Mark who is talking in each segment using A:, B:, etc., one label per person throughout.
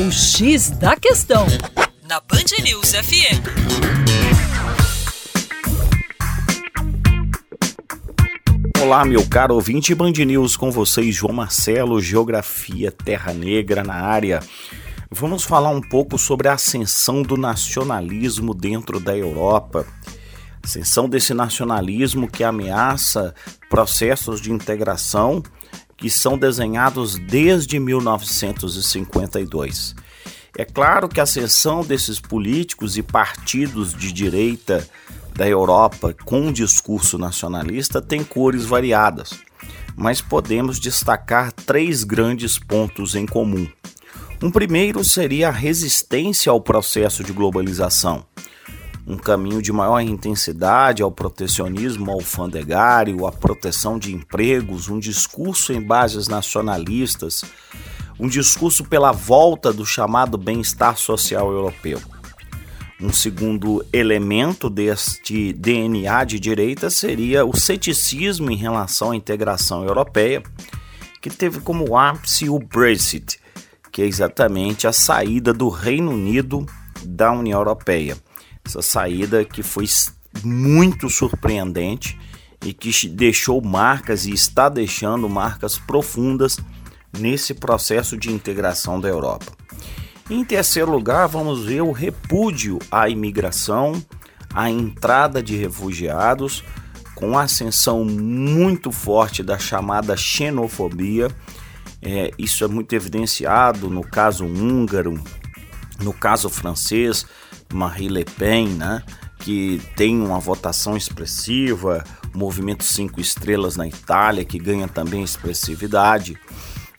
A: O X da Questão, na Band News FM.
B: Olá, meu caro ouvinte Band News, com vocês, João Marcelo, Geografia Terra Negra na área. Vamos falar um pouco sobre a ascensão do nacionalismo dentro da Europa. Ascensão desse nacionalismo que ameaça processos de integração que são desenhados desde 1952. É claro que a ascensão desses políticos e partidos de direita da Europa com um discurso nacionalista tem cores variadas, mas podemos destacar três grandes pontos em comum. Um primeiro seria a resistência ao processo de globalização um caminho de maior intensidade ao protecionismo alfandegário, à proteção de empregos, um discurso em bases nacionalistas, um discurso pela volta do chamado bem-estar social europeu. Um segundo elemento deste DNA de direita seria o ceticismo em relação à integração europeia, que teve como ápice o Brexit, que é exatamente a saída do Reino Unido da União Europeia. Essa saída que foi muito surpreendente e que deixou marcas e está deixando marcas profundas nesse processo de integração da Europa. Em terceiro lugar, vamos ver o repúdio à imigração, à entrada de refugiados, com a ascensão muito forte da chamada xenofobia. É, isso é muito evidenciado no caso húngaro, no caso francês, Marie Le Pen, né? que tem uma votação expressiva, Movimento Cinco Estrelas na Itália, que ganha também expressividade.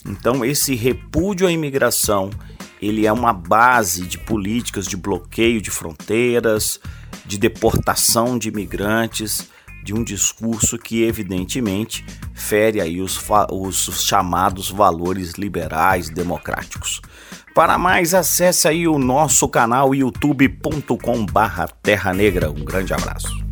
B: Então, esse repúdio à imigração, ele é uma base de políticas de bloqueio de fronteiras, de deportação de imigrantes, de um discurso que evidentemente fere aí os, os chamados valores liberais democráticos. Para mais, acesse aí o nosso canal youtube.com barra Terra Negra. Um grande abraço.